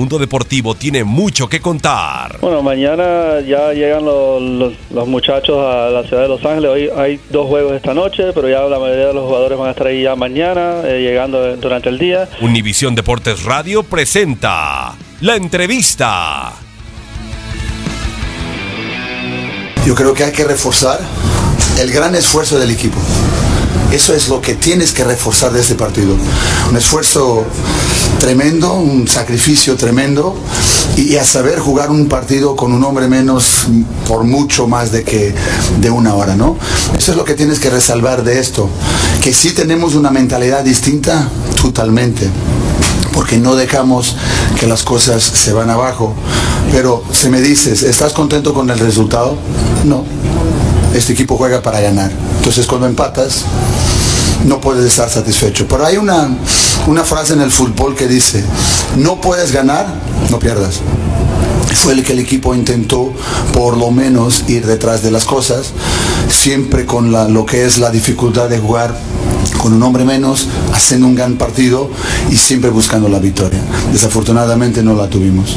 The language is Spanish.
Mundo deportivo tiene mucho que contar. Bueno, mañana ya llegan los, los- los muchachos a la ciudad de Los Ángeles. Hoy hay dos juegos esta noche, pero ya la mayoría de los jugadores van a estar ahí ya mañana, eh, llegando durante el día. Univisión Deportes Radio presenta la entrevista. Yo creo que hay que reforzar el gran esfuerzo del equipo. Eso es lo que tienes que reforzar de este partido. Un esfuerzo tremendo, un sacrificio tremendo y, a saber jugar un partido con un hombre menos por mucho más de que de una hora, ¿no? Eso es lo que tienes que resalvar de esto. Que sí tenemos una mentalidad distinta, totalmente porque no dejamos que las cosas se van abajo. Pero si me dices, ¿estás contento con el resultado? No. Este equipo juega para ganar. Entonces cuando empatas, no puedes estar satisfecho. Pero hay una, una frase en el fútbol que dice, no puedes ganar, no pierdas. Fue el que el equipo intentó por lo menos ir detrás de las cosas, siempre con lo que es la dificultad de jugar con un hombre menos, haciendo un gran partido y siempre buscando la victoria. Desafortunadamente no la tuvimos.